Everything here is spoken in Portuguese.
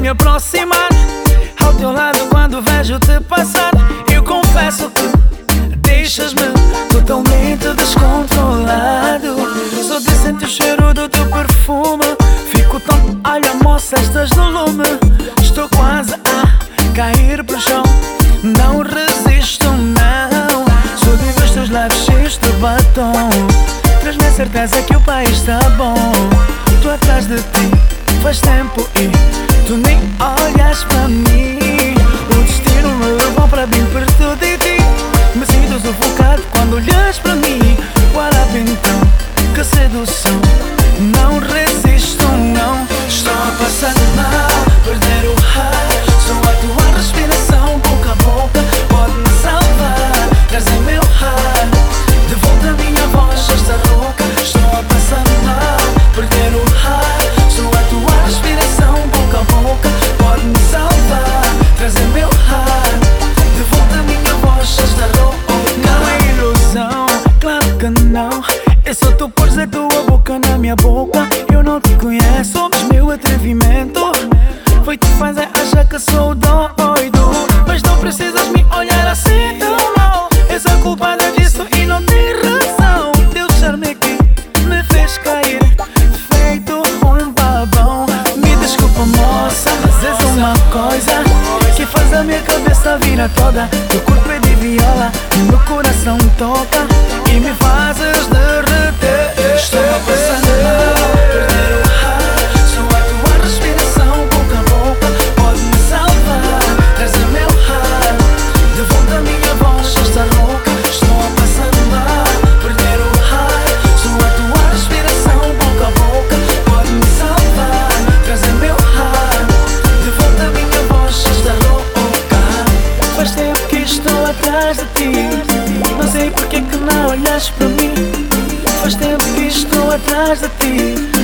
me aproximar ao teu lado quando vejo-te passar. Eu confesso que deixas-me totalmente descontrolado. Só de sentir o cheiro do teu perfume, fico tão. Olha, moça, estás no lume. Estou quase a cair pro chão. Não resisto, não. Só de ver os teus lábios de batom. Traz-me a certeza que o país está bom. Tô atrás de ti faz tempo e tu nem olhas para mim. O destino me levou para bem perto de ti. Me sinto sufocado quando olhas para mim. Up então? Que sedução. Minha boca. Eu não te conheço, mas meu atrevimento foi te fazer achar que sou doido. Mas não precisas me olhar assim tão mal. És a culpada disso e não tem razão. Teu charme que me fez cair, feito um babão. Me desculpa, moça, mas és uma coisa que faz a minha cabeça virar toda. Teu corpo é de viola, meu coração toca e me fazes derreter. Estou a atrás de ti. Não sei porque que não olhas para mim. Faz tempo que estou atrás de ti,